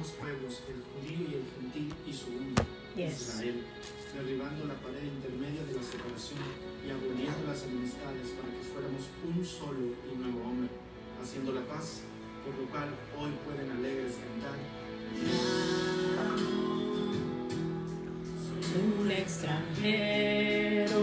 los pueblos, el judío y el gentil, hizo uno, Yes. Israel, derribando la pared intermedia de la separación y aboliendo las enemistades para que fuéramos un solo y nuevo hombre, haciendo la paz, por lo cual hoy pueden alegres cantar. un extranjero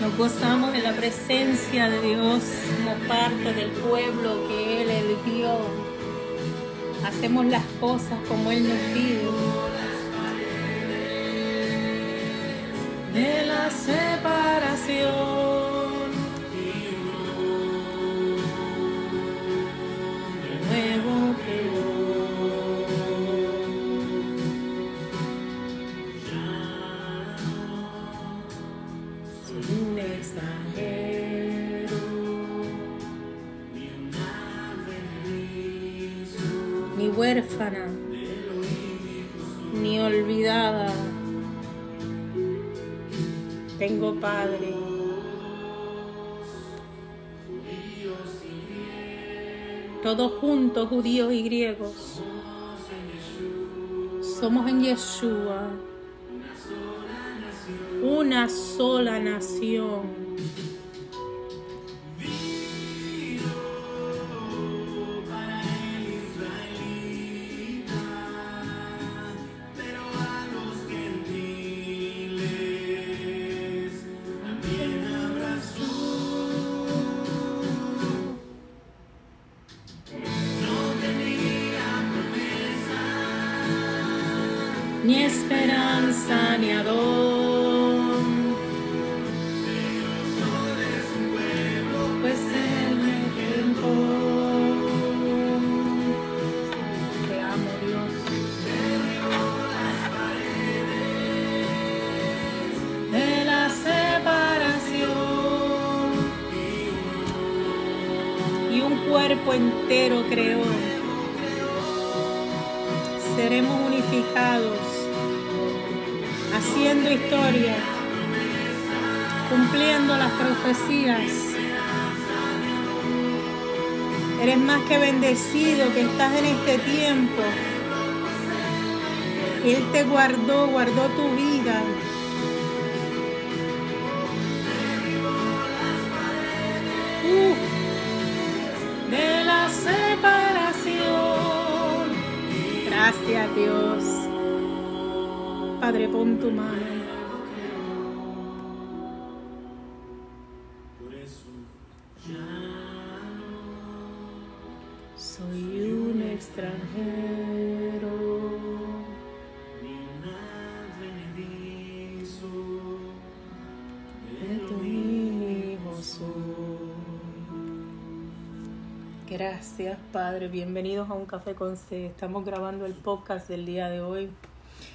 Nos gozamos de la presencia de Dios como parte del pueblo que Él eligió. Hacemos las cosas como Él nos pide. De la separación. Ni huérfana, ni olvidada. Tengo padre. Todos juntos, judíos y griegos. Somos en Yeshua una sola nación. En este tiempo. Él te guardó, guardó tu vida. Uf, de la separación. Gracias Dios. Padre, pon tu mano. Padre. Bienvenidos a Un Café con C. Estamos grabando el podcast del día de hoy.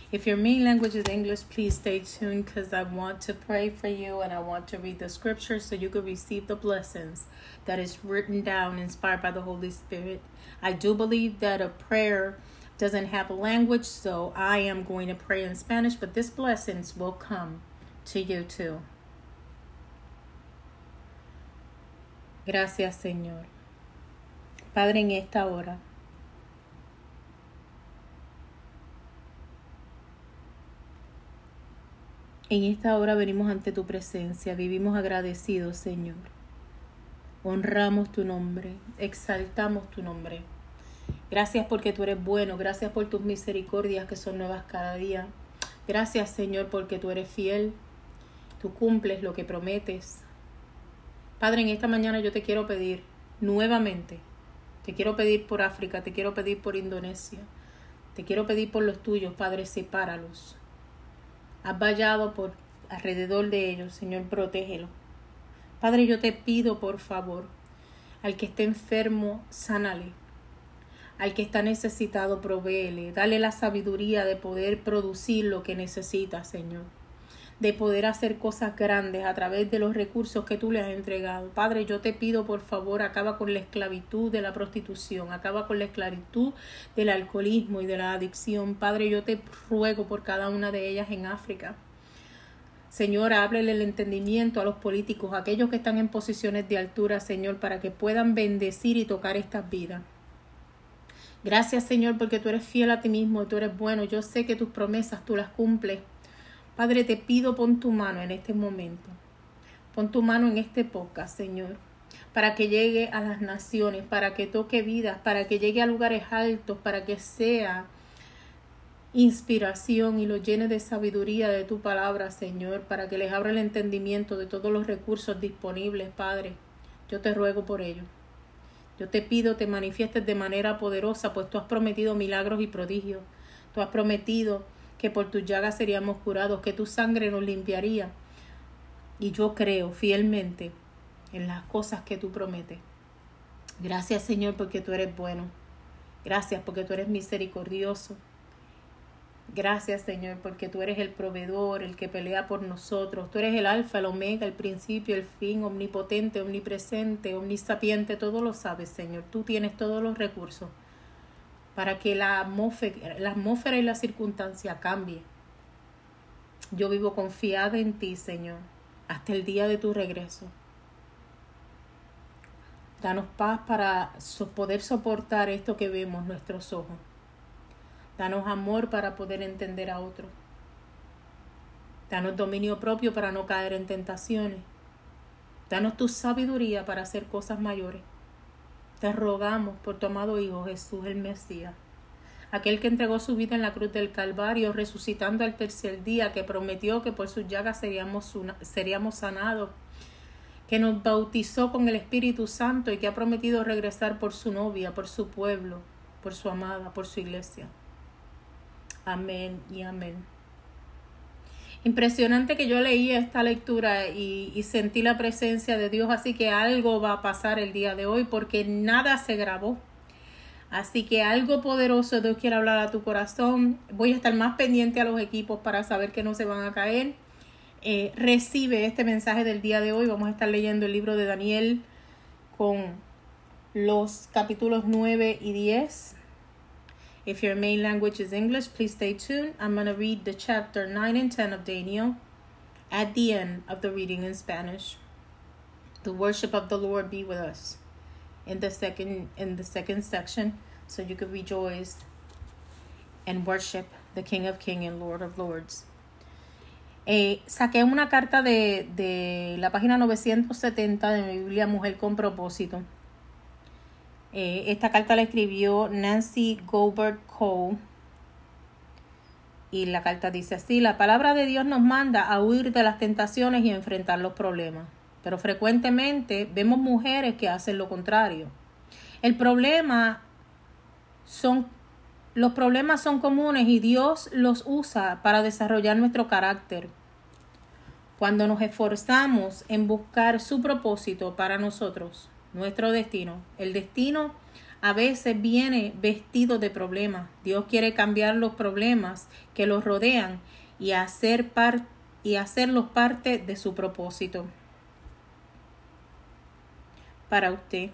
If your main language is English, please stay tuned because I want to pray for you and I want to read the scripture so you can receive the blessings that is written down, inspired by the Holy Spirit. I do believe that a prayer doesn't have a language, so I am going to pray in Spanish, but this blessings will come to you too. Gracias, Señor. Padre, en esta hora. En esta hora venimos ante tu presencia, vivimos agradecidos, Señor. Honramos tu nombre, exaltamos tu nombre. Gracias porque tú eres bueno, gracias por tus misericordias que son nuevas cada día. Gracias, Señor, porque tú eres fiel, tú cumples lo que prometes. Padre, en esta mañana yo te quiero pedir nuevamente, te quiero pedir por África, te quiero pedir por Indonesia, te quiero pedir por los tuyos, Padre, sepáralos. Has vallado por alrededor de ellos, Señor, protégelo. Padre, yo te pido, por favor, al que esté enfermo, sánale. Al que está necesitado, provéele. Dale la sabiduría de poder producir lo que necesita, Señor de poder hacer cosas grandes a través de los recursos que tú le has entregado. Padre, yo te pido por favor, acaba con la esclavitud de la prostitución, acaba con la esclavitud del alcoholismo y de la adicción. Padre, yo te ruego por cada una de ellas en África. Señor, háblele el entendimiento a los políticos, a aquellos que están en posiciones de altura, Señor, para que puedan bendecir y tocar estas vidas. Gracias, Señor, porque tú eres fiel a ti mismo y tú eres bueno. Yo sé que tus promesas tú las cumples. Padre, te pido pon tu mano en este momento. Pon tu mano en este podcast, Señor, para que llegue a las naciones, para que toque vidas, para que llegue a lugares altos, para que sea inspiración y lo llene de sabiduría de tu palabra, Señor, para que les abra el entendimiento de todos los recursos disponibles, Padre. Yo te ruego por ello. Yo te pido te manifiestes de manera poderosa, pues tú has prometido milagros y prodigios. Tú has prometido que por tus llagas seríamos curados, que tu sangre nos limpiaría. Y yo creo fielmente en las cosas que tú prometes. Gracias Señor porque tú eres bueno. Gracias porque tú eres misericordioso. Gracias Señor porque tú eres el proveedor, el que pelea por nosotros. Tú eres el alfa, el omega, el principio, el fin, omnipotente, omnipresente, omnisapiente. Todo lo sabes Señor. Tú tienes todos los recursos para que la atmósfera, y la circunstancia cambie. Yo vivo confiada en ti, Señor, hasta el día de tu regreso. Danos paz para poder soportar esto que vemos nuestros ojos. Danos amor para poder entender a otros. Danos dominio propio para no caer en tentaciones. Danos tu sabiduría para hacer cosas mayores. Te rogamos por tu amado Hijo Jesús el Mesías, aquel que entregó su vida en la cruz del Calvario, resucitando al tercer día, que prometió que por sus llagas seríamos, seríamos sanados, que nos bautizó con el Espíritu Santo y que ha prometido regresar por su novia, por su pueblo, por su amada, por su iglesia. Amén y amén. Impresionante que yo leí esta lectura y, sentí la presencia de Dios, así que algo va a pasar el día de hoy porque nada se grabó. Así que algo poderoso Dios quiere hablar a tu corazón. Voy a estar más pendiente a los equipos para saber que no se van a caer. Eh, recibe este mensaje del día de hoy. Vamos a estar leyendo el libro de Daniel con los capítulos 9 y 10. If your main language is English, please stay tuned. I'm going to read the chapter 9 and 10 of Daniel at the end of the reading in Spanish. The worship of the Lord be with us in the second in the second section so you can rejoice and worship the King of Kings and Lord of Lords. Eh, saqué una carta de, de la página 970 de mi Biblia Mujer con propósito Eh, esta carta la escribió Nancy Gobert Cole. Y la carta dice así, la palabra de Dios nos manda a huir de las tentaciones y enfrentar los problemas. Pero frecuentemente vemos mujeres que hacen lo contrario. El problema son los problemas son comunes y Dios los usa para desarrollar nuestro carácter. Cuando nos esforzamos en buscar su propósito para nosotros, nuestro destino. El destino a veces viene vestido de problemas. Dios quiere cambiar los problemas que los rodean y, hacer y hacerlos parte de su propósito para usted.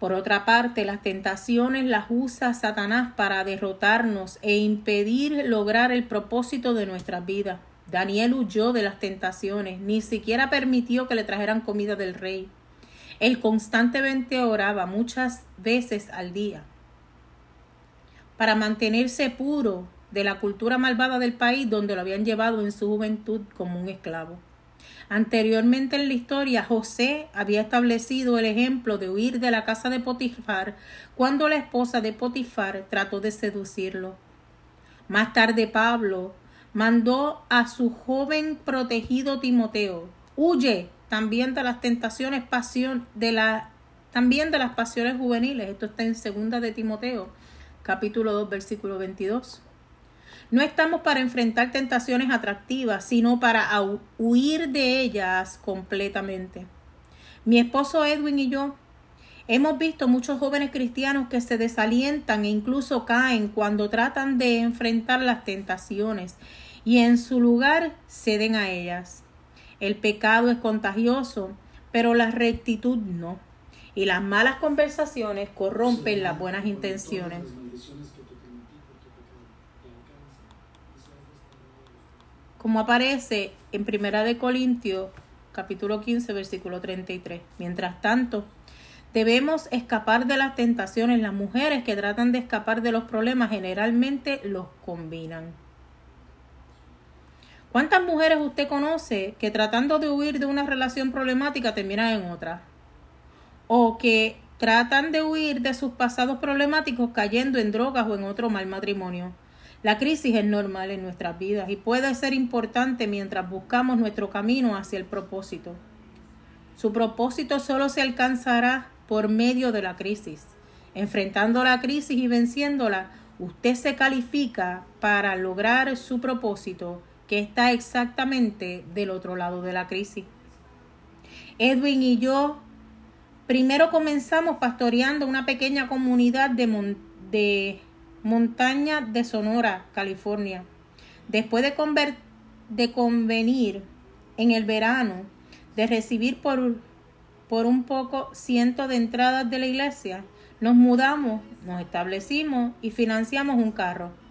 Por otra parte, las tentaciones las usa Satanás para derrotarnos e impedir lograr el propósito de nuestras vidas. Daniel huyó de las tentaciones, ni siquiera permitió que le trajeran comida del rey. Él constantemente oraba muchas veces al día para mantenerse puro de la cultura malvada del país donde lo habían llevado en su juventud como un esclavo. Anteriormente en la historia, José había establecido el ejemplo de huir de la casa de Potifar cuando la esposa de Potifar trató de seducirlo. Más tarde Pablo mandó a su joven protegido Timoteo, huye también de las tentaciones pasión de la también de las pasiones juveniles. Esto está en segunda de Timoteo, capítulo 2, versículo 22. No estamos para enfrentar tentaciones atractivas, sino para huir de ellas completamente. Mi esposo Edwin y yo hemos visto muchos jóvenes cristianos que se desalientan e incluso caen cuando tratan de enfrentar las tentaciones y en su lugar ceden a ellas. El pecado es contagioso, pero la rectitud no. Y las malas conversaciones corrompen las buenas intenciones. como aparece en Primera de Corintios capítulo 15 versículo 33. Mientras tanto, debemos escapar de las tentaciones. Las mujeres que tratan de escapar de los problemas generalmente los combinan. ¿Cuántas mujeres usted conoce que tratando de huir de una relación problemática terminan en otra? O que tratan de huir de sus pasados problemáticos cayendo en drogas o en otro mal matrimonio. La crisis es normal en nuestras vidas y puede ser importante mientras buscamos nuestro camino hacia el propósito. Su propósito solo se alcanzará por medio de la crisis. Enfrentando la crisis y venciéndola, usted se califica para lograr su propósito que está exactamente del otro lado de la crisis. Edwin y yo primero comenzamos pastoreando una pequeña comunidad de, montaña de Sonora, California. Después de, convenir en el verano de recibir por, por un poco ciento de entradas de la iglesia, nos mudamos, nos establecimos y financiamos un carro.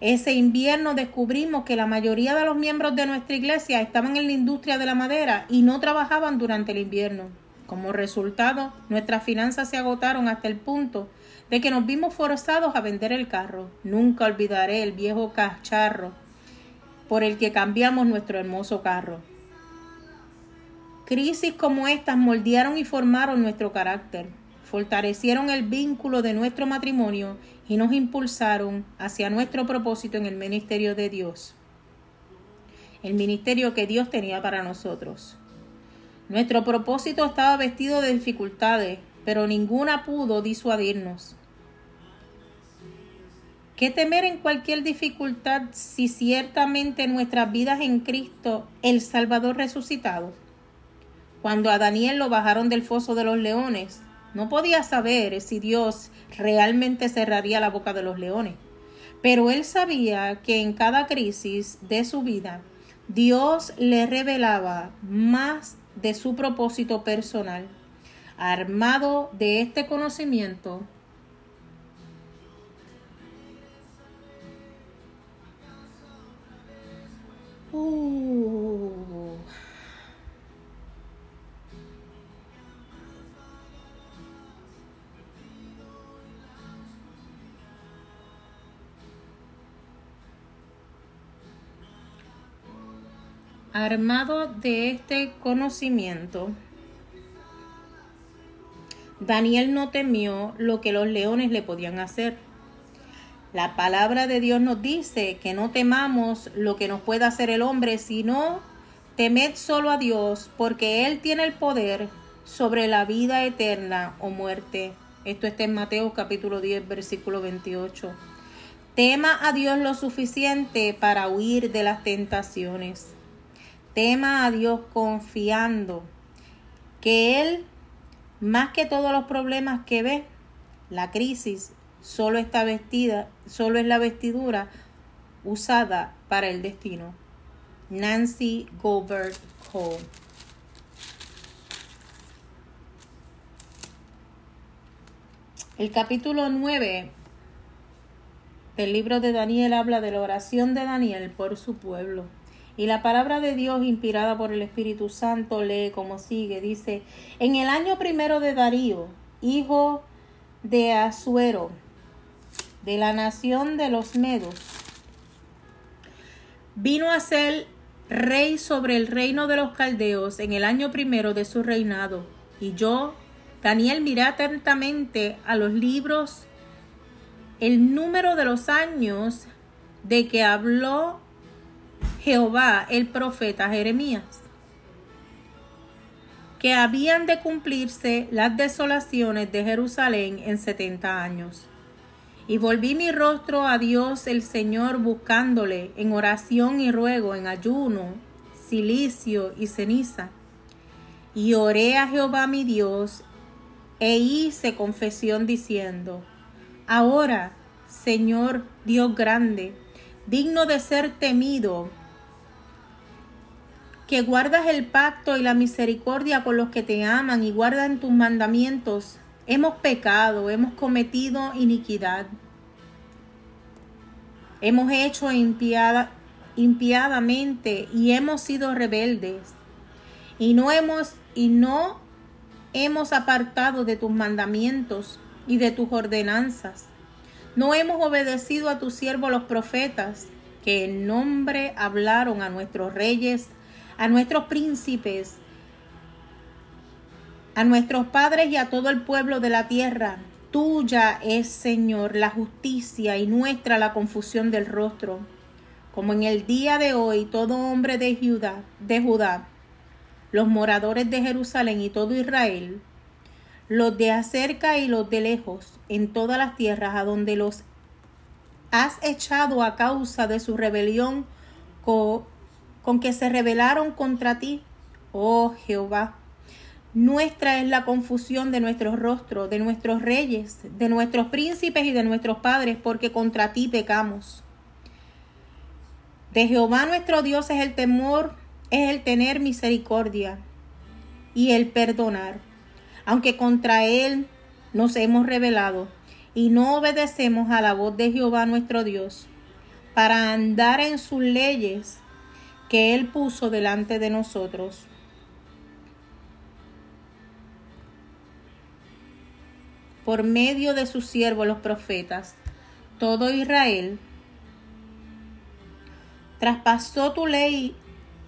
Ese invierno descubrimos que la mayoría de los miembros de nuestra iglesia estaban en la industria de la madera y no trabajaban durante el invierno. Como resultado, nuestras finanzas se agotaron hasta el punto de que nos vimos forzados a vender el carro. Nunca olvidaré el viejo cacharro por el que cambiamos nuestro hermoso carro. Crisis como estas moldearon y formaron nuestro carácter, fortalecieron el vínculo de nuestro matrimonio y nos impulsaron hacia nuestro propósito en el ministerio de Dios, el ministerio que Dios tenía para nosotros. Nuestro propósito estaba vestido de dificultades, pero ninguna pudo disuadirnos. ¿Qué temer en cualquier dificultad si ciertamente nuestras vidas en Cristo, el Salvador resucitado? Cuando a Daniel lo bajaron del foso de los leones, no podía saber si Dios realmente cerraría la boca de los leones, pero él sabía que en cada crisis de su vida, Dios le revelaba más de su propósito personal. Armado de este conocimiento, uh, armado de este conocimiento, Daniel no temió lo que los leones le podían hacer. La palabra de Dios nos dice que no temamos lo que nos pueda hacer el hombre, sino temed solo a Dios, porque Él tiene el poder sobre la vida eterna o muerte. Esto está en Mateo capítulo 10, versículo 28. Tema a Dios lo suficiente para huir de las tentaciones. Tema a Dios confiando que Él más que todos los problemas que ve, la crisis solo está vestida, solo es la vestidura usada para el destino. Nancy Goldberg Cole. El capítulo 9 del libro de Daniel habla de la oración de Daniel por su pueblo. Y la palabra de Dios, inspirada por el Espíritu Santo, lee como sigue. Dice, en el año primero de Darío, hijo de Asuero, de la nación de los Medos, vino a ser rey sobre el reino de los caldeos en el año primero de su reinado. Y yo, Daniel, miré atentamente a los libros el número de los años de que habló Jehová el profeta Jeremías, que habían de cumplirse las desolaciones de Jerusalén en setenta años. Y volví mi rostro a Dios el Señor buscándole en oración y ruego, en ayuno, silicio y ceniza. Y oré a Jehová mi Dios e hice confesión diciendo, Ahora, Señor Dios grande, digno de ser temido, que guardas el pacto y la misericordia con los que te aman y guardan tus mandamientos, hemos pecado, hemos cometido iniquidad. Hemos hecho impiada, impiadamente y hemos sido rebeldes. Y no hemos y no hemos apartado de tus mandamientos y de tus ordenanzas. No hemos obedecido a tus siervos los profetas, que en nombre hablaron a nuestros reyes, a nuestros príncipes, a nuestros padres y a todo el pueblo de la tierra. Tuya es, Señor, la justicia y nuestra la confusión del rostro. Como en el día de hoy, todo hombre de Judá, de Judá, los moradores de Jerusalén y todo Israel, los de acerca y los de lejos, en todas las tierras a donde los has echado a causa de su rebelión con que se rebelaron contra ti, oh Jehová. Nuestra es la confusión de nuestros rostros, de nuestros reyes, de nuestros príncipes y de nuestros padres, porque contra ti pecamos. De Jehová nuestro Dios es el temor, es el tener misericordia y el perdonar, aunque contra él nos hemos rebelado y no obedecemos a la voz de Jehová nuestro Dios, para andar en sus leyes que él puso delante de nosotros. por medio de sus siervos los profetas, todo Israel, traspasó tu ley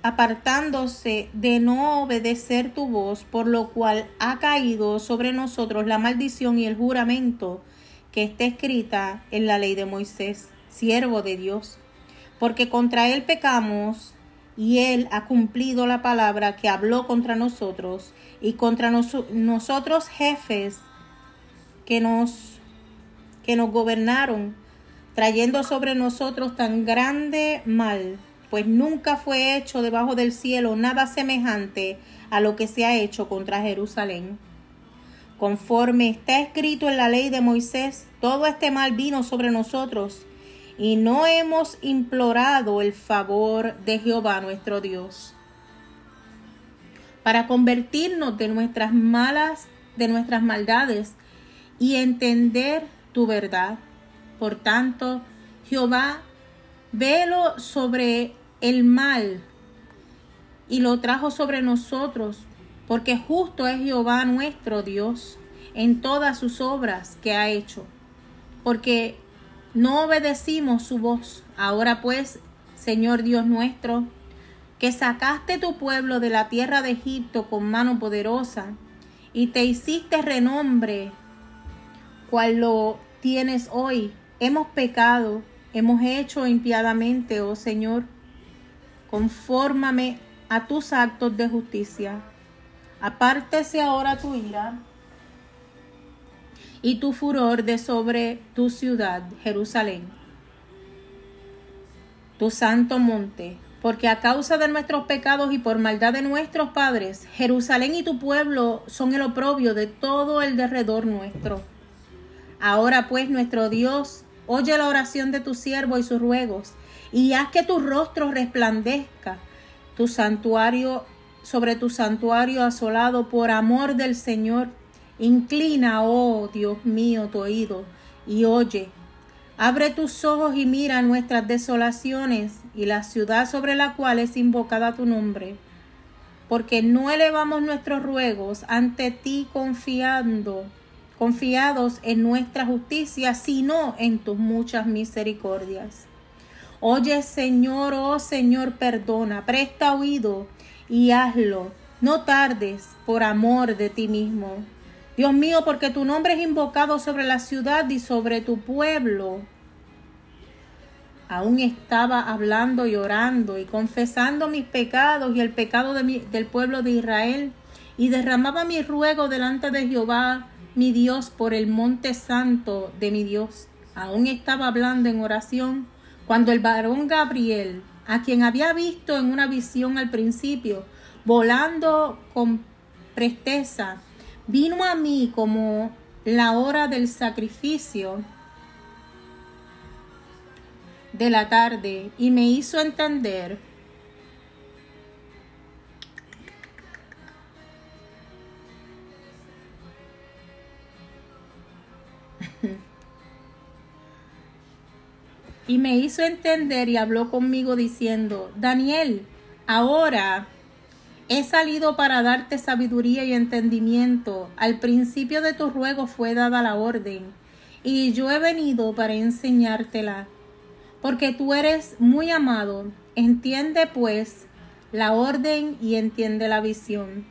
apartándose de no obedecer tu voz, por lo cual ha caído sobre nosotros la maldición y el juramento que está escrita en la ley de Moisés, siervo de Dios, porque contra él pecamos y él ha cumplido la palabra que habló contra nosotros y contra nosotros jefes que nos, que nos gobernaron, trayendo sobre nosotros tan grande mal, pues nunca fue hecho debajo del cielo nada semejante a lo que se ha hecho contra Jerusalén. Conforme está escrito en la ley de Moisés, todo este mal vino sobre nosotros, y no hemos implorado el favor de Jehová nuestro Dios para convertirnos de nuestras malas, de nuestras maldades y entender tu verdad. Por tanto, Jehová, velo sobre el mal y lo trajo sobre nosotros, porque justo es Jehová nuestro Dios en todas sus obras que ha hecho, porque no obedecimos su voz. Ahora pues, Señor Dios nuestro, que sacaste tu pueblo de la tierra de Egipto con mano poderosa, y te hiciste renombre cual lo tienes hoy. Hemos pecado, hemos hecho impiadamente, oh Señor. Confórmame a tus actos de justicia. Apártese ahora tu ira y tu furor de sobre tu ciudad, Jerusalén, tu santo monte, porque a causa de nuestros pecados y por maldad de nuestros padres, Jerusalén y tu pueblo son el oprobio de todo el derredor nuestro. Ahora pues, nuestro Dios, oye la oración de tu siervo y sus ruegos, y haz que tu rostro resplandezca, tu santuario sobre tu santuario asolado por amor del Señor. Inclina, oh Dios mío, tu oído y oye. Abre tus ojos y mira nuestras desolaciones y la ciudad sobre la cual es invocada tu nombre. Porque no elevamos nuestros ruegos ante ti confiando confiados en nuestra justicia, sino en tus muchas misericordias. Oye, Señor, oh Señor, perdona, presta oído y hazlo. No tardes por amor de ti mismo. Dios mío, porque tu nombre es invocado sobre la ciudad y sobre tu pueblo. Aún estaba hablando y orando y confesando mis pecados y el pecado del pueblo de Israel y derramaba mi ruego delante de Jehová mi Dios, por el monte santo de mi Dios. aún estaba hablando en oración cuando el varón Gabriel, a quien había visto en una visión al principio, volando con presteza, vino a mí como la hora del sacrificio de la tarde y me hizo entender y me hizo entender y habló conmigo diciendo, Daniel, ahora he salido para darte sabiduría y entendimiento. Al principio de tu ruego fue dada la orden, y yo he venido para enseñártela, porque tú eres muy amado. Entiende pues la orden y entiende la visión.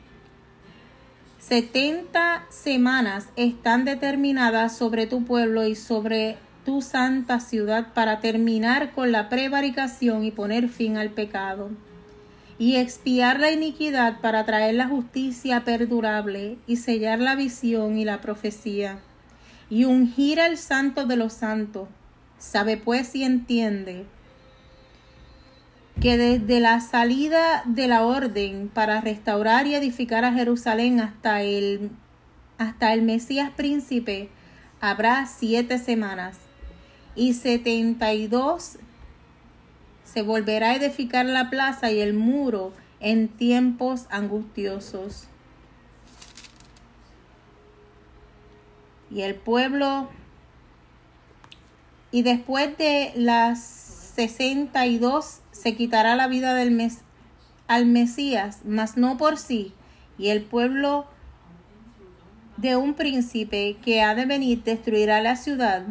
Setenta semanas están determinadas sobre tu pueblo y sobre tu santa ciudad para terminar con la prevaricación y poner fin al pecado, y expiar la iniquidad para traer la justicia perdurable y sellar la visión y la profecía, y ungir al santo de los santos. Sabe pues y entiende que desde la salida de la orden para restaurar y edificar a Jerusalén hasta el, hasta el Mesías príncipe habrá siete semanas y setenta y dos se volverá a edificar la plaza y el muro en tiempos angustiosos. Y el pueblo, y después de las sesenta y dos se quitará la vida del mes, al Mesías, mas no por sí, y el pueblo de un príncipe que ha de venir destruirá la ciudad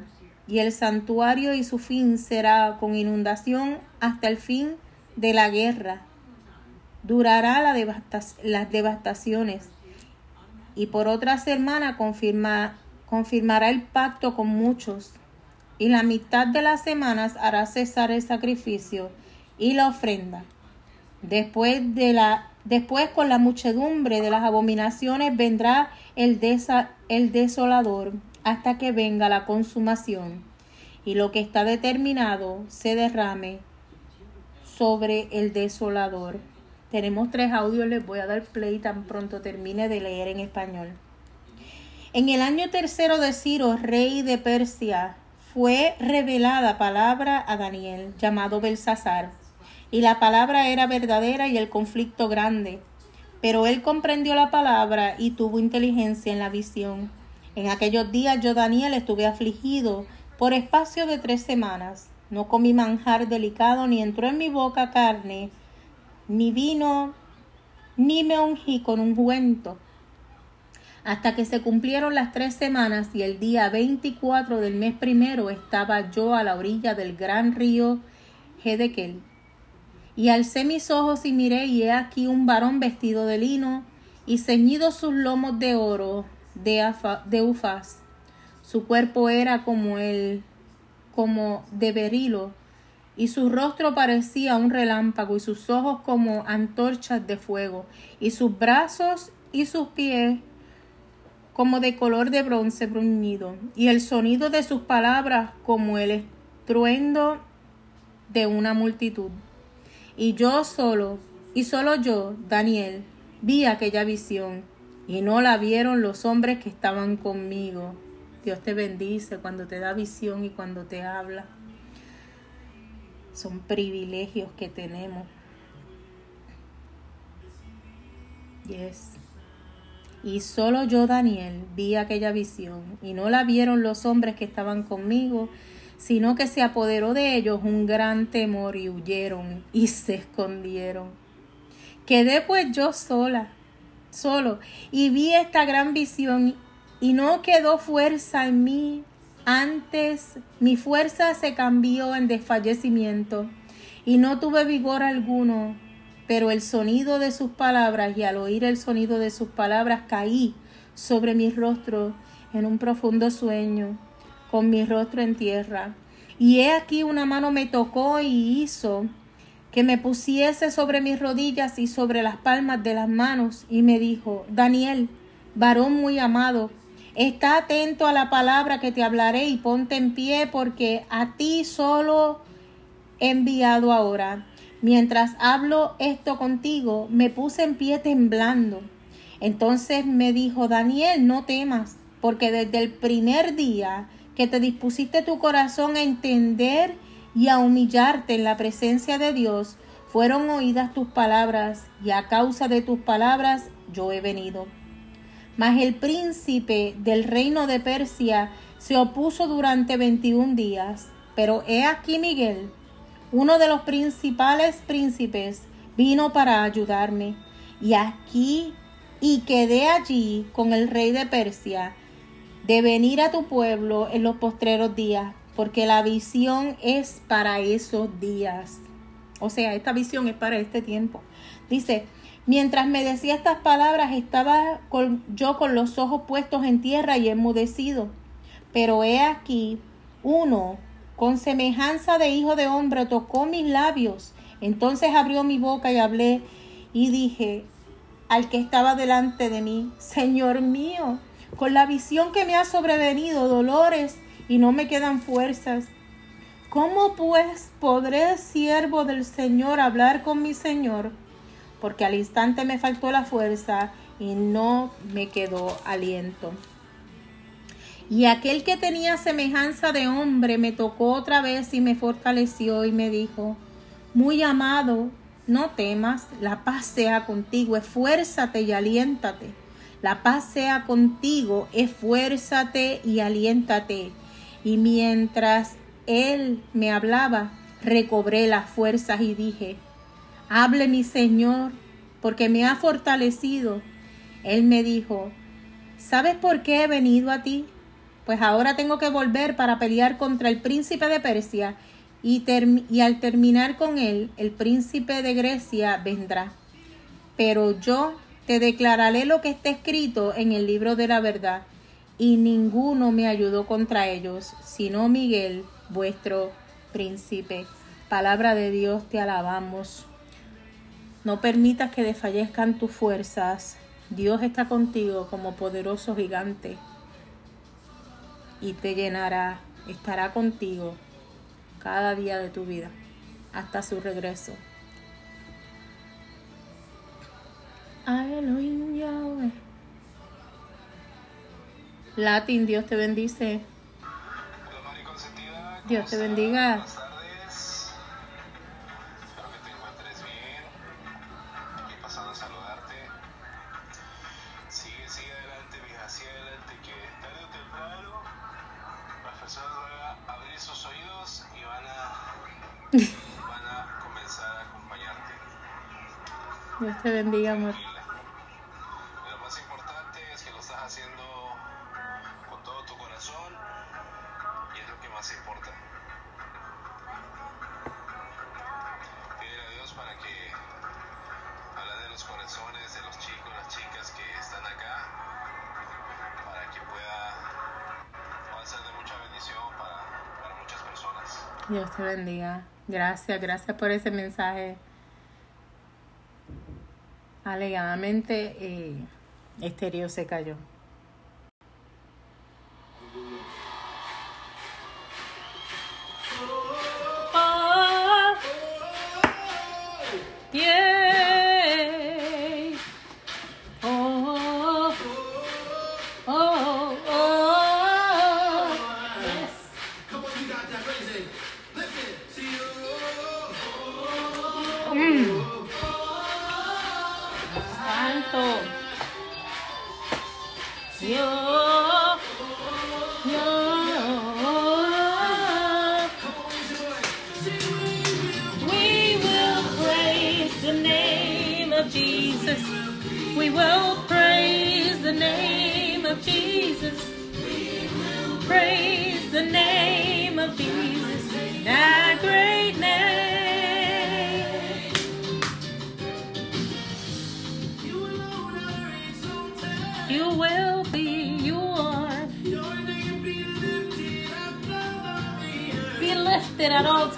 y el santuario y su fin será con inundación hasta el fin de la guerra. Durará la las devastaciones y por otra semana confirma, confirmará el pacto con muchos y la mitad de las semanas hará cesar el sacrificio y la ofrenda. Después, de la, después con la muchedumbre de las abominaciones vendrá el, desa, el desolador hasta que venga la consumación y lo que está determinado se derrame sobre el desolador. Tenemos tres audios, les voy a dar play tan pronto termine de leer en español. En el año tercero de Ciro, rey de Persia, fue revelada palabra a Daniel, llamado Belsasar, y la palabra era verdadera y el conflicto grande. Pero él comprendió la palabra y tuvo inteligencia en la visión. En aquellos días yo, Daniel, estuve afligido por espacio de tres semanas. No comí manjar delicado, ni entró en mi boca carne, ni vino, ni me ungí con un ungüento. Hasta que se cumplieron las tres semanas y el día veinticuatro del mes primero estaba yo a la orilla del gran río Hedekel. Y alcé mis ojos y miré, y he aquí un varón vestido de lino y ceñido sus lomos de oro, de, Ufaz. Su cuerpo era como el como de berilo, y su rostro parecía un relámpago, y sus ojos como antorchas de fuego, y sus brazos y sus pies como de color de bronce bruñido, y el sonido de sus palabras como el estruendo de una multitud. Y yo solo, y solo yo, Daniel, vi aquella visión y no la vieron los hombres que estaban conmigo. Dios te bendice cuando te da visión y cuando te habla. Son privilegios que tenemos. Yes. Y solo yo, Daniel, vi aquella visión, y no la vieron los hombres que estaban conmigo, sino que se apoderó de ellos un gran temor y huyeron y se escondieron. Quedé pues yo sola solo y vi esta gran visión y no quedó fuerza en mí. Antes mi fuerza se cambió en desfallecimiento y no tuve vigor alguno, pero el sonido de sus palabras y al oír el sonido de sus palabras caí sobre mi rostro en un profundo sueño, con mi rostro en tierra. Y he aquí una mano me tocó y hizo que me pusiese sobre mis rodillas y sobre las palmas de las manos, y me dijo, Daniel, varón muy amado, Está atento a la palabra que te hablaré y ponte en pie porque a ti solo he enviado ahora. Mientras hablo esto contigo, me puse en pie temblando. Entonces me dijo, Daniel, no temas, porque desde el primer día que te dispusiste tu corazón a entender y a humillarte en la presencia de Dios, fueron oídas tus palabras, y a causa de tus palabras yo he venido. Mas el príncipe del reino de Persia se opuso durante veintiún días. Pero he aquí Miguel, uno de los principales príncipes, vino para ayudarme. Y aquí y quedé allí con el rey de Persia, de venir a tu pueblo en los postreros días, porque la visión es para esos días. O sea, esta visión es para este tiempo. Dice, Mientras me decía estas palabras, estaba yo con los ojos puestos en tierra y enmudecido. Pero he aquí, uno, con semejanza de hijo de hombre, tocó mis labios. Entonces abrió mi boca y hablé y dije al que estaba delante de mí, Señor mío, con la visión que me ha sobrevenido, dolores y no me quedan fuerzas. ¿Cómo pues podré, siervo del Señor, hablar con mi Señor? porque al instante me faltó la fuerza y no me quedó aliento. Y aquel que tenía semejanza de hombre me tocó otra vez y me fortaleció y me dijo, muy amado, no temas, la paz sea contigo, esfuérzate y aliéntate. La paz sea contigo, esfuérzate y aliéntate. Y mientras él me hablaba, recobré las fuerzas y dije, Hable mi Señor, porque me ha fortalecido. Él me dijo, ¿sabes por qué he venido a ti? Pues ahora tengo que volver para pelear contra el príncipe de Persia y, y al terminar con él, el príncipe de Grecia vendrá. Pero yo te declararé lo que está escrito en el libro de la verdad, y ninguno me ayudó contra ellos, sino Miguel, vuestro príncipe. Palabra de Dios, te alabamos. No permitas que desfallezcan tus fuerzas. Dios está contigo como poderoso gigante y te llenará, estará contigo cada día de tu vida hasta su regreso. Latin, Dios te bendice. Dios te bendiga. Dios te bendiga, amor. Te bendiga. Gracias, gracias por ese mensaje alegadamente eh, Estéreo se cayó. santo. Señor. Lifted at all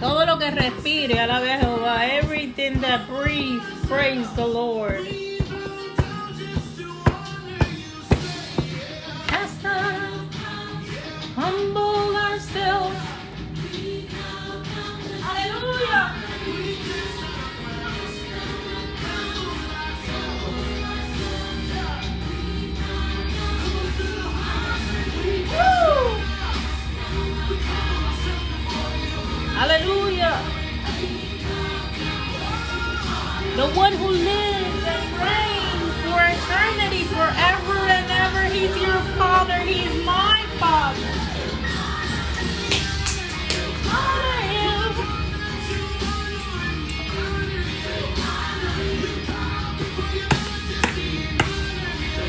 Todo lo que respire, alabe a Jehová. Everything that breathes, praise the Lord. Hallelujah. The one who lives and reigns for eternity, forever and ever. He's your Father. He's my Father. Honor him.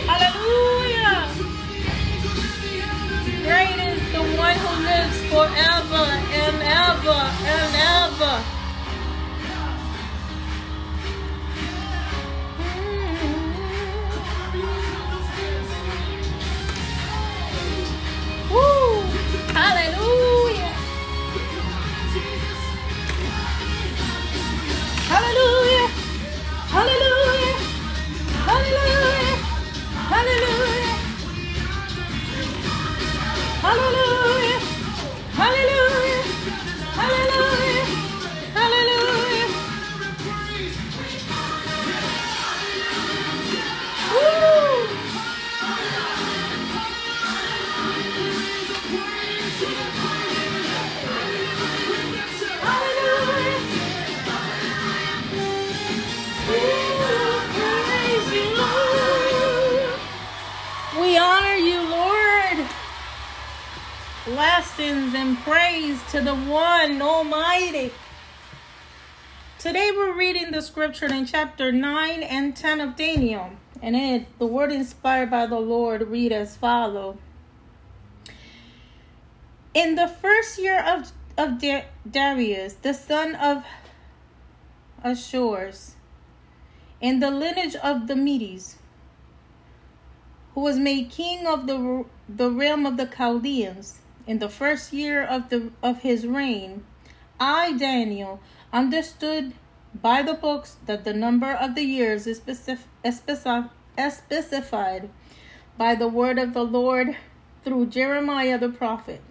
Hallelujah. Great is the one who lives forever the one Almighty. Today we're reading the scripture in chapter 9 and 10 of Daniel. And it, the word inspired by the Lord, read as follow. In the first year of, of Da- Darius, the son of Ashurs, in the lineage of the Medes, who was made king of the, the realm of the Chaldeans, in the first year of, the, of his reign, I, Daniel, understood by the books that the number of the years is specif- specif- specified by the word of the Lord through Jeremiah the prophet,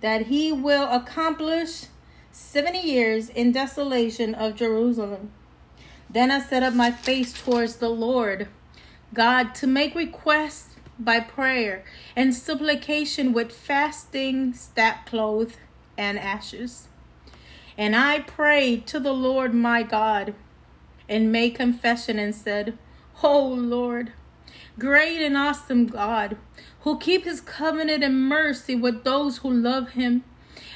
that he will accomplish 70 years in desolation of Jerusalem. Then I set up my face towards the Lord God to make requests by prayer and supplication with fasting, sackcloth, and ashes. And I prayed to the Lord my God and made confession and said, O Lord, great and awesome God, who keep his covenant and mercy with those who love him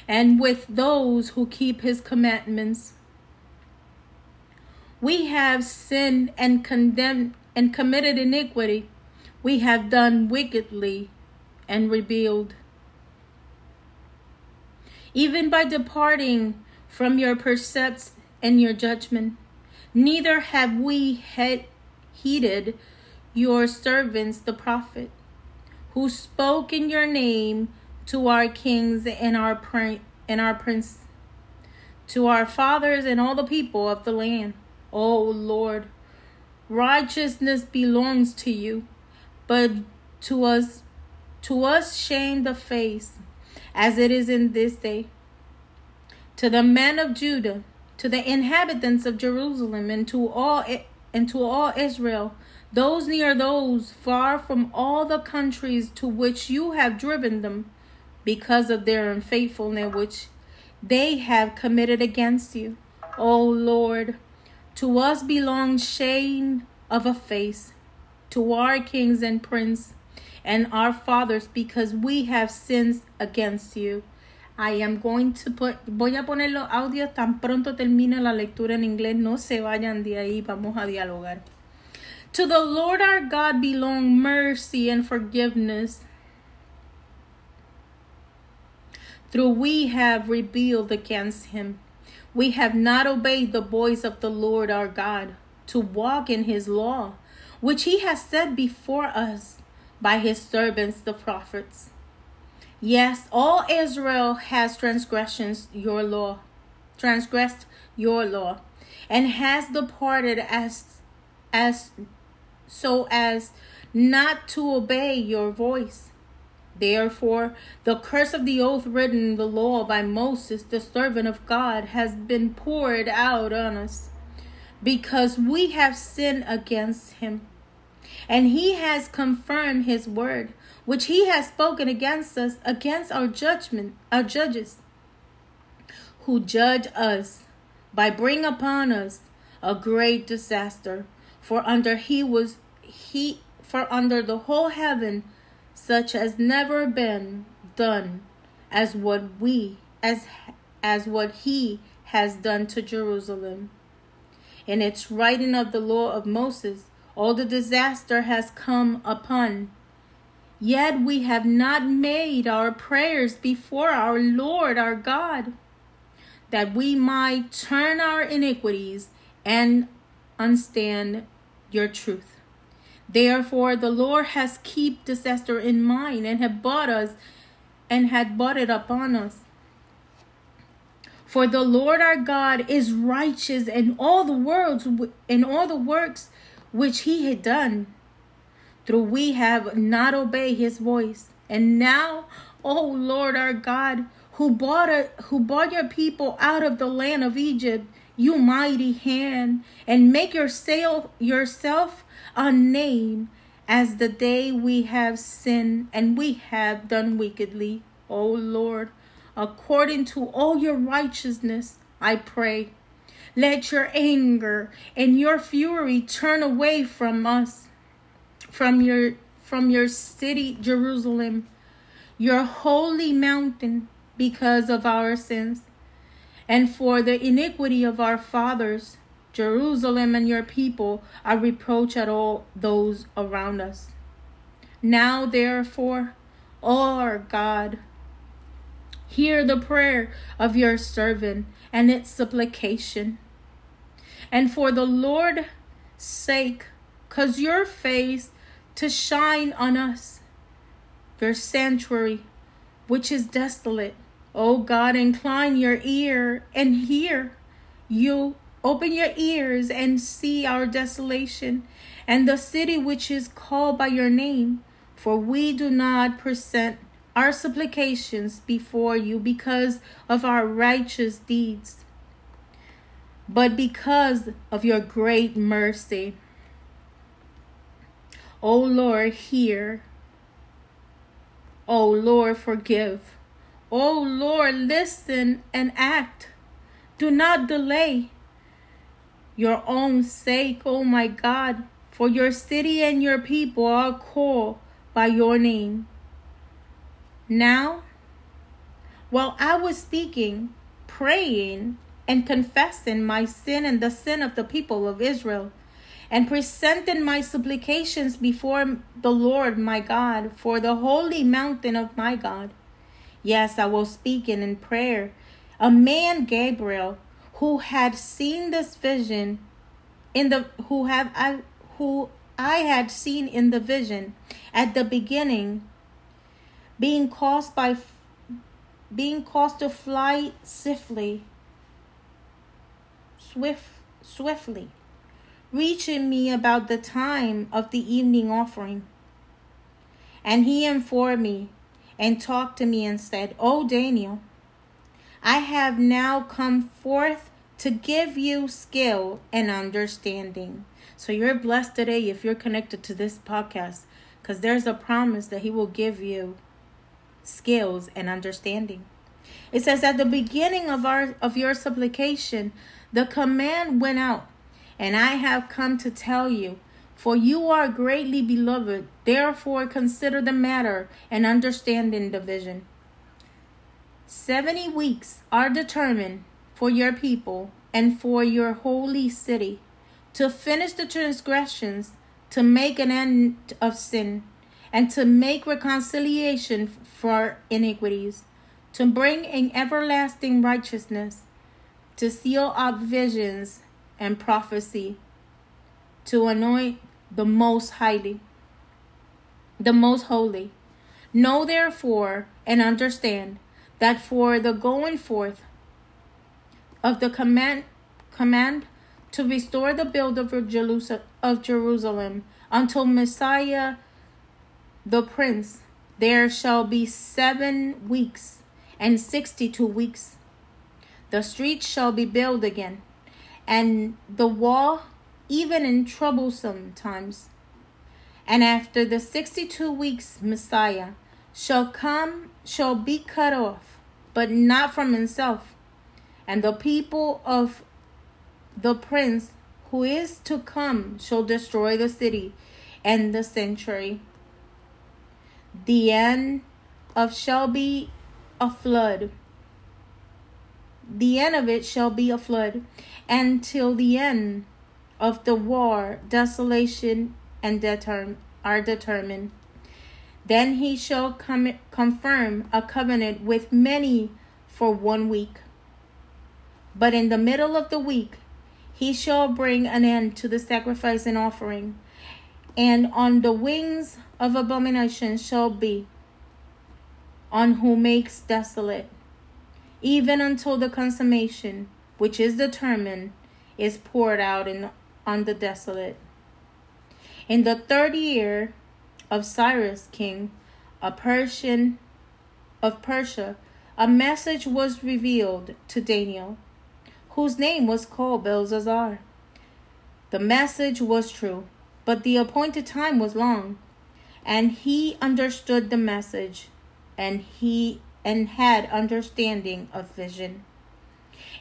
and with those who keep his commandments. We have sinned and condemned and committed iniquity. We have done wickedly and rebelled. Even by departing from your precepts and your judgment, neither have we had heeded your servants the prophet, who spoke in your name to our kings and our and our prince, to our fathers and all the people of the land. O Lord, righteousness belongs to you, but to us to us shame the face, as it is in this day. To the men of Judah, to the inhabitants of Jerusalem, and to all and to all Israel, those near those far from all the countries to which you have driven them, because of their unfaithfulness which they have committed against you. O Lord, to us belongs shame of a face, to our kings and prince and our fathers, because we have sinned against you. I am going to put, voy a poner los audios tan pronto termine la lectura en inglés. No se vayan de ahí, vamos a dialogar. To the Lord our God belong mercy and forgiveness. Through we have rebelled against him. We have not obeyed the voice of the Lord our God to walk in his law, which he has said before us by his servants the prophets. Yes, all Israel has transgressions your law, transgressed your law, and has departed as as so as not to obey your voice. Therefore, the curse of the oath written in the law by Moses, the servant of God, has been poured out on us, because we have sinned against him. And he has confirmed his word, which he has spoken against us, against our judgment, our judges, who judge us by bringing upon us a great disaster. For under he was he for under the whole heaven such as never been done as what we as as what he has done to Jerusalem. In its writing of the law of Moses, all the disaster has come upon. Yet we have not made our prayers before our Lord our God, that we might turn our iniquities and understand your truth. Therefore, the Lord has kept disaster in mind and had bought us and had bought it upon us. For the Lord our God is righteous in all the worlds in all the works which he had done. Through we have not obeyed his voice. And now, O Lord our God, who bought a, who bought your people out of the land of Egypt, you mighty hand, and make yourself yourself a name as the day we have sinned and we have done wickedly. O Lord, according to all your righteousness, I pray. Let your anger and your fury turn away from us, from your from your city Jerusalem, your holy mountain, because of our sins, and for the iniquity of our fathers Jerusalem and your people are reproach at all those around us. Now, therefore, O our God, hear the prayer of your servant and its supplication. And for the Lord's sake, cause your face to shine on us, your sanctuary, which is desolate. O God, incline your ear and hear. You Open your ears and see our desolation and the city which is called by your name, for we do not present our supplications before you because of our righteous deeds, but because of your great mercy. O Lord, hear. O Lord, forgive. O Lord, listen and act. Do not delay. Your own sake, O my God, for your city and your people are called by your name. Now, while I was speaking, praying, and confessing my sin and the sin of the people of Israel, and presenting my supplications before the Lord my God for the holy mountain of my God. Yes, I was speaking in prayer. A man, Gabriel, who had seen this vision in the who have I who I had seen in the vision at the beginning being caused by being caused to fly swiftly swift swiftly reaching me about the time of the evening offering. And he informed me and talked to me and said oh daniel i have now come forth to give you skill and understanding. So you're blessed today if you're connected to this podcast because there's a promise that he will give you skills, and understanding. It says at the beginning of our of your supplication, the command went out, and I have come to tell you, for you are greatly beloved. Therefore consider the matter and understand in the vision. Seventy weeks are determined for your people and for your holy city to finish the transgressions, to make an end of sin and to make reconciliation for iniquities, to bring in everlasting righteousness, to seal up visions and prophecy, to anoint the most highly, the most holy. Know therefore and understand that for the going forth of the command command to restore the build of Jerusalem until Messiah the prince, there shall be seven weeks and sixty two weeks. The streets shall be built again, and the wall even in troublesome times. And after the sixty two weeks, Messiah shall come, shall be cut off, but not from himself. And the people of the prince who is to come shall destroy the city and the sanctuary the end of shall be a flood. The end of it shall be a flood, and till the end of the war, desolation and determ- are determined. Then he shall com- confirm a covenant with many for one week. But in the middle of the week, he shall bring an end to the sacrifice and offering, and on the wings of abomination shall be on who makes desolate, even until the consummation which is determined is poured out in, on the desolate. In the third year of Cyrus king, a Persian of Persia, a message was revealed to Daniel, whose name was called Belteshazzar. The message was true, but the appointed time was long and he understood the message and he and had understanding of vision.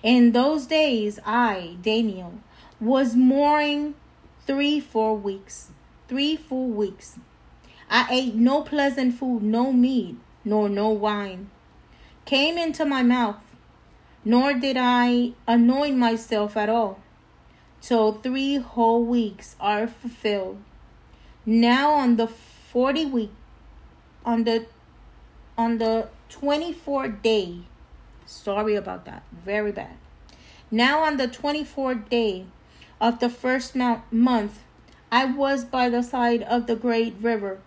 In those days i daniel was mourning three four weeks three full weeks. I ate no pleasant food no meat nor no wine came into my mouth nor did i anoint myself at all till three whole weeks are fulfilled. Now on the 40 week on the on the 24th day. Sorry about that. Very bad. Now on the 24th day of the first month i was by the side of the great river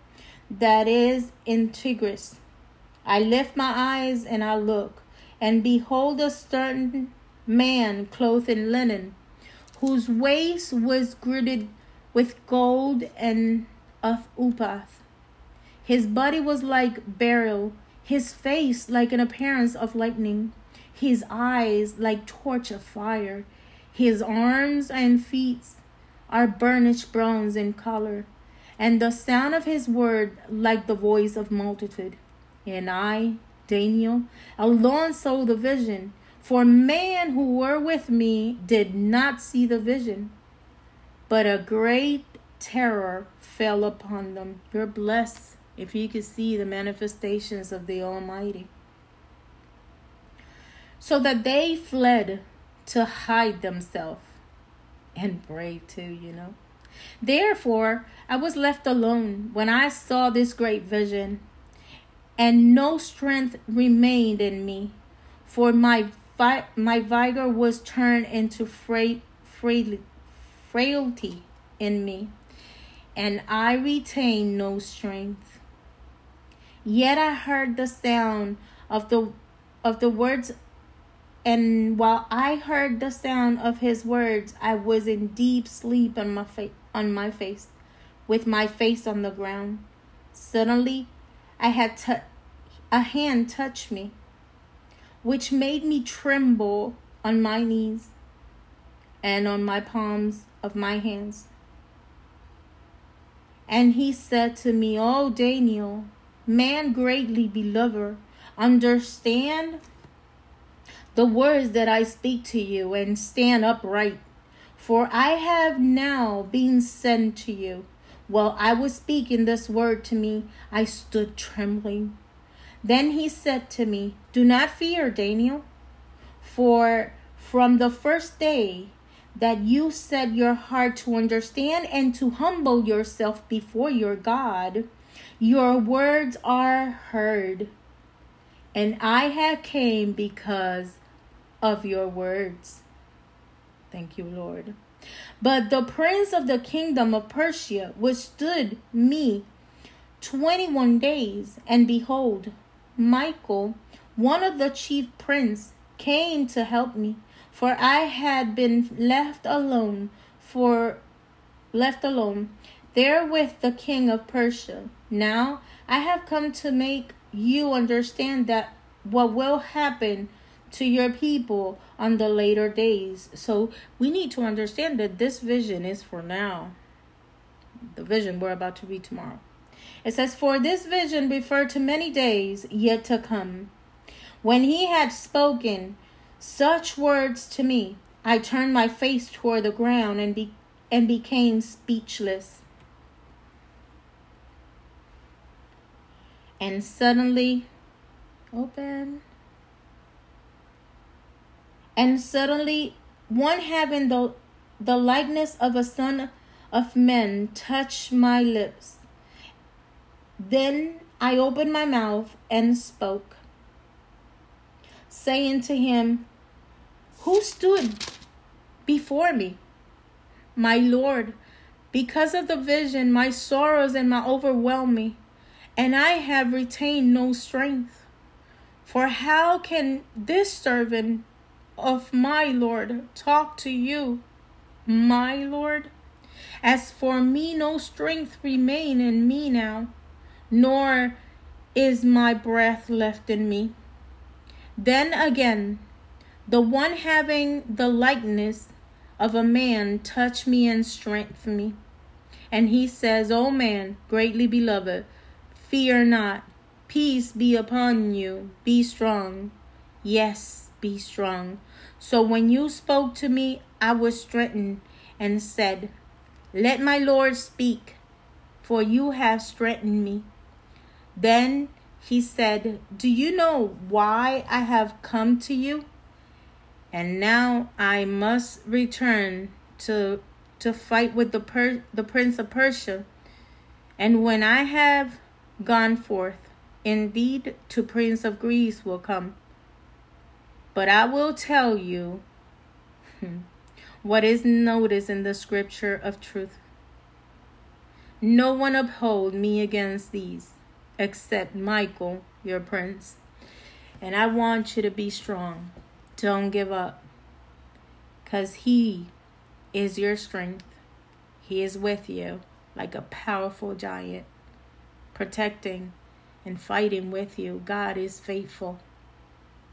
that is in tigris. I lift my eyes and i look and behold a certain man clothed in linen whose waist was girded with gold and of upath his body was like beryl, his face like an appearance of lightning, his eyes like torch of fire, his arms and feet are burnished bronze in color, and the sound of his word like the voice of multitude. And I, Daniel, alone saw the vision, for men who were with me did not see the vision. But a great terror fell upon them. You're blessed if you could see the manifestations of the Almighty. So that they fled to hide themselves and brave too, you know. Therefore, I was left alone when I saw this great vision, and no strength remained in me, for my vi- my vigor was turned into fra- frailty, frailty in me, and I retained no strength. Yet I heard the sound of the of the words and while I heard the sound of his words, I was in deep sleep on my fa- on my face, with my face on the ground. Suddenly, I had t- a hand touch me, which made me tremble on my knees and on my palms of my hands. And he said to me, "O Daniel, man greatly beloved, understand the words that I speak to you and stand upright. For I have now been sent to you. While I was speaking this word to me, I stood trembling. Then he said to me, Do not fear, Daniel, for from the first day that you set your heart to understand and to humble yourself before your God, your words are heard. And I have came because of your words. Thank you, Lord. But the prince of the kingdom of Persia withstood me 21 days, and behold, Michael, one of the chief prince, came to help me, for I had been left alone for left alone there with the king of Persia. Now I have come to make you understand that what will happen to your people on the later days. So we need to understand that this vision is for now. The vision we're about to read tomorrow. It says, For this vision referred to many days yet to come. When he had spoken such words to me, I turned my face toward the ground and, be- and became speechless. And suddenly, open. And suddenly, one having the, the likeness of a son of men touched my lips. Then I opened my mouth and spoke, saying to him, Who stood before me? My Lord, because of the vision, my sorrows and my overwhelm me, and I have retained no strength. For how can this servant of my Lord talk to you, my Lord? As for me, no strength remain in me now, nor is my breath left in me. Then again, the one having the likeness of a man touched me and strengthened me. And he says, O man, greatly beloved, fear not. Peace be upon you. Be strong. Yes, be strong. So when you spoke to me, I was strengthened and said, Let my Lord speak, for you have strengthened me. Then he said, Do you know why I have come to you? And now I must return to to fight with the per- the prince of Persia. And when I have gone forth, indeed, to prince of Greece will come. But I will tell you what is noticed in the scripture of truth. No one uphold me against these except Michael, your prince. And I want you to be strong. Don't give up. Because he is your strength. He is with you like a powerful giant, protecting and fighting with you. God is faithful.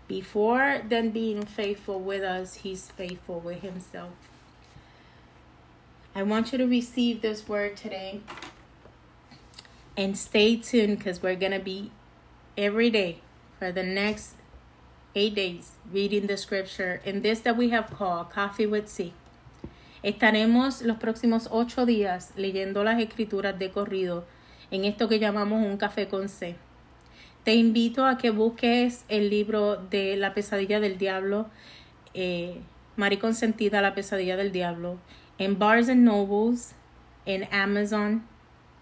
Before then being faithful with us, He's faithful with Himself. I want you to receive this word today and stay tuned because we're going to be every day for the next eight days reading the scripture in this that we have called Coffee with C. Estaremos los próximos ocho días leyendo las escrituras de corrido en esto que llamamos un café con C. Te invito a que busques el libro de La pesadilla del diablo, eh, Mari Consentida, La pesadilla del diablo, en and Nobles, en Amazon.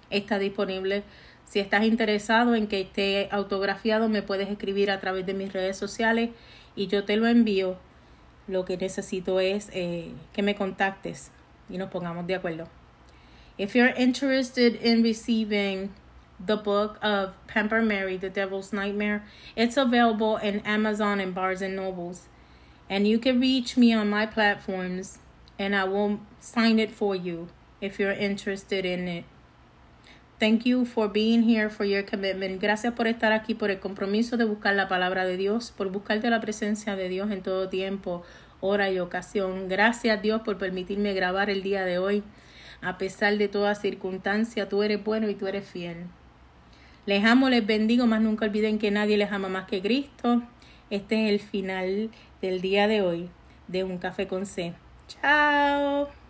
Está disponible. Si estás interesado en que esté autografiado, me puedes escribir a través de mis redes sociales y yo te lo envío. Lo que necesito es eh, que me contactes y nos pongamos de acuerdo. If you're interested in receiving the book of Pamper Mary, The Devil's Nightmare. It's available in Amazon and Barnes and Nobles. And you can reach me on my platforms and I will sign it for you if you're interested in it. Thank you for being here, for your commitment. Gracias por estar aquí, por el compromiso de buscar la palabra de Dios, por buscarte la presencia de Dios en todo tiempo, hora y ocasión. Gracias a Dios por permitirme grabar el día de hoy. A pesar de toda circunstancia, tú eres bueno y tú eres fiel. Les amo, les bendigo, más nunca olviden que nadie les ama más que Cristo. Este es el final del día de hoy de Un Café con C. Chao.